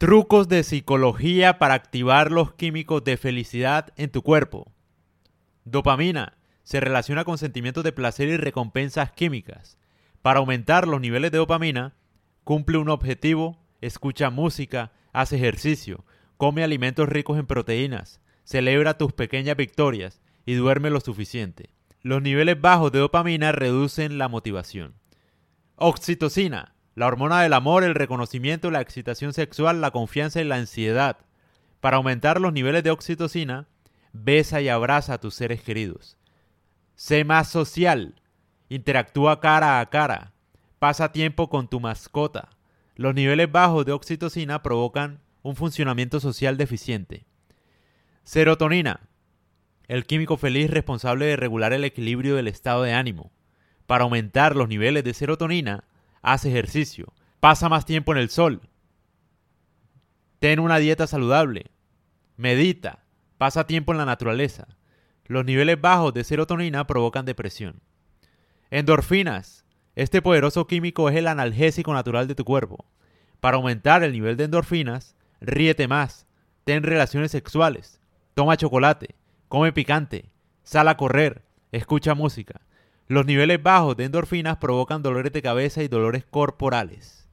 Trucos de psicología para activar los químicos de felicidad en tu cuerpo. Dopamina se relaciona con sentimientos de placer y recompensas químicas. Para aumentar los niveles de dopamina, cumple un objetivo, escucha música, hace ejercicio, come alimentos ricos en proteínas, celebra tus pequeñas victorias y duerme lo suficiente. Los niveles bajos de dopamina reducen la motivación. Oxitocina la hormona del amor, el reconocimiento, la excitación sexual, la confianza y la ansiedad. Para aumentar los niveles de oxitocina, besa y abraza a tus seres queridos. Sé más social. Interactúa cara a cara. Pasa tiempo con tu mascota. Los niveles bajos de oxitocina provocan un funcionamiento social deficiente. Serotonina. El químico feliz responsable de regular el equilibrio del estado de ánimo. Para aumentar los niveles de serotonina, haz ejercicio, pasa más tiempo en el sol, ten una dieta saludable, medita, pasa tiempo en la naturaleza. Los niveles bajos de serotonina provocan depresión. Endorfinas. Este poderoso químico es el analgésico natural de tu cuerpo. Para aumentar el nivel de endorfinas, ríete más, ten relaciones sexuales, toma chocolate, come picante, sal a correr, escucha música. Los niveles bajos de endorfinas provocan dolores de cabeza y dolores corporales.